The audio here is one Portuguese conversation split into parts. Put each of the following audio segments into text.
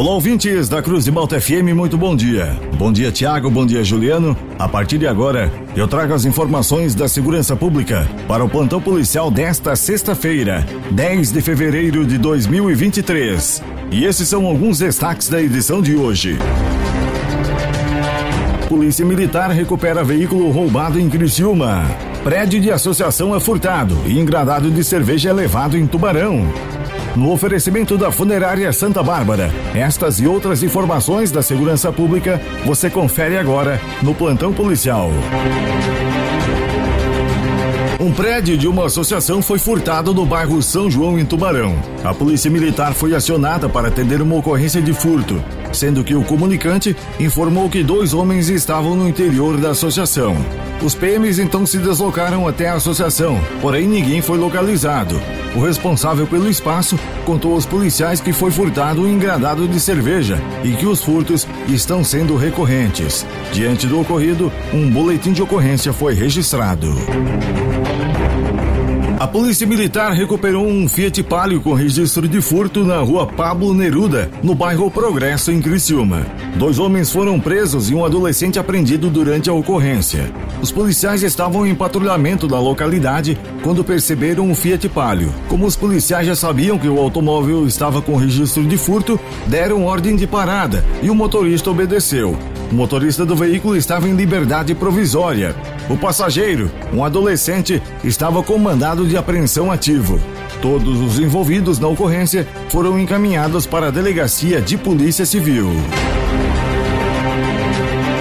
Olá, ouvintes da Cruz de Malta FM, muito bom dia. Bom dia, Tiago, bom dia, Juliano. A partir de agora, eu trago as informações da segurança pública para o plantão policial desta sexta-feira, 10 de fevereiro de 2023. E esses são alguns destaques da edição de hoje. Polícia Militar recupera veículo roubado em Criciúma. Prédio de associação é furtado e engradado de cerveja é levado em Tubarão no oferecimento da Funerária Santa Bárbara. Estas e outras informações da segurança pública você confere agora no Plantão Policial. Um prédio de uma associação foi furtado no bairro São João, em Tubarão. A polícia militar foi acionada para atender uma ocorrência de furto, sendo que o comunicante informou que dois homens estavam no interior da associação. Os PMs então se deslocaram até a associação, porém ninguém foi localizado. O responsável pelo espaço contou aos policiais que foi furtado um engradado de cerveja e que os furtos estão sendo recorrentes. Diante do ocorrido, um boletim de ocorrência foi registrado. A Polícia Militar recuperou um Fiat Palio com registro de furto na rua Pablo Neruda, no bairro Progresso, em Criciúma. Dois homens foram presos e um adolescente apreendido durante a ocorrência. Os policiais estavam em patrulhamento da localidade quando perceberam o Fiat Palio. Como os policiais já sabiam que o automóvel estava com registro de furto, deram ordem de parada e o motorista obedeceu. O motorista do veículo estava em liberdade provisória. O passageiro, um adolescente, estava com mandado de apreensão ativo. Todos os envolvidos na ocorrência foram encaminhados para a Delegacia de Polícia Civil.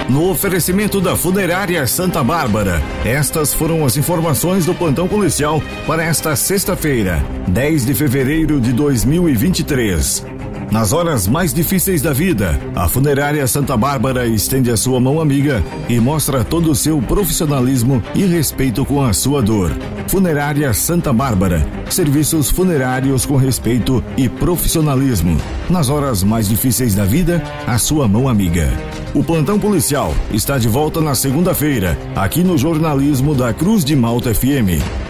No oferecimento da Funerária Santa Bárbara, estas foram as informações do plantão policial para esta sexta-feira, 10 de fevereiro de 2023. Nas horas mais difíceis da vida, a Funerária Santa Bárbara estende a sua mão amiga e mostra todo o seu profissionalismo e respeito com a sua dor. Funerária Santa Bárbara. Serviços funerários com respeito e profissionalismo. Nas horas mais difíceis da vida, a sua mão amiga. O plantão policial está de volta na segunda-feira, aqui no jornalismo da Cruz de Malta FM.